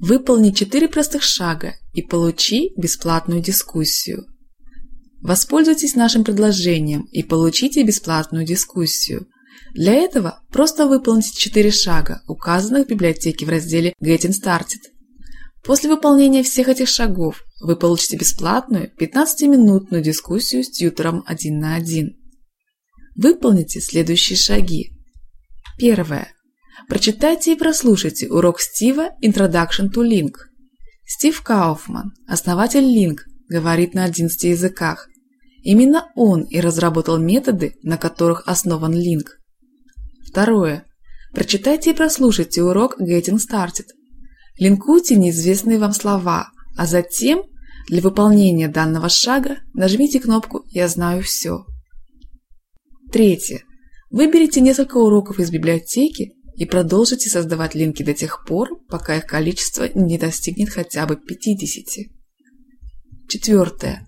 Выполни 4 простых шага и получи бесплатную дискуссию. Воспользуйтесь нашим предложением и получите бесплатную дискуссию. Для этого просто выполните 4 шага, указанных в библиотеке в разделе Getting Started. После выполнения всех этих шагов вы получите бесплатную 15-минутную дискуссию с тьютором один на один. Выполните следующие шаги. Первое. Прочитайте и прослушайте урок Стива Introduction to Link. Стив Кауфман, основатель Link, говорит на 11 языках. Именно он и разработал методы, на которых основан Link. Второе. Прочитайте и прослушайте урок Getting Started. Линкуйте неизвестные вам слова, а затем для выполнения данного шага нажмите кнопку «Я знаю все». Третье. Выберите несколько уроков из библиотеки и продолжите создавать линки до тех пор, пока их количество не достигнет хотя бы 50. Четвертое.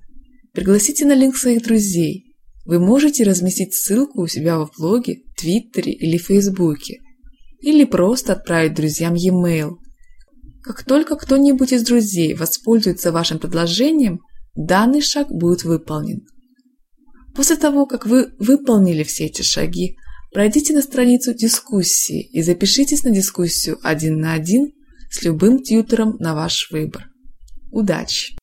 Пригласите на линк своих друзей. Вы можете разместить ссылку у себя в блоге, твиттере или фейсбуке. Или просто отправить друзьям e-mail. Как только кто-нибудь из друзей воспользуется вашим предложением, данный шаг будет выполнен. После того, как вы выполнили все эти шаги, пройдите на страницу дискуссии и запишитесь на дискуссию один на один с любым тьютором на ваш выбор. Удачи!